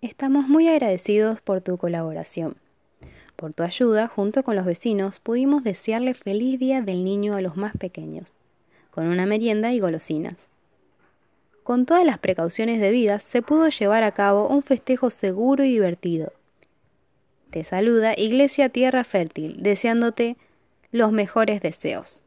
Estamos muy agradecidos por tu colaboración. Por tu ayuda, junto con los vecinos, pudimos desearle feliz día del niño a los más pequeños, con una merienda y golosinas. Con todas las precauciones debidas, se pudo llevar a cabo un festejo seguro y divertido. Te saluda Iglesia Tierra Fértil, deseándote los mejores deseos.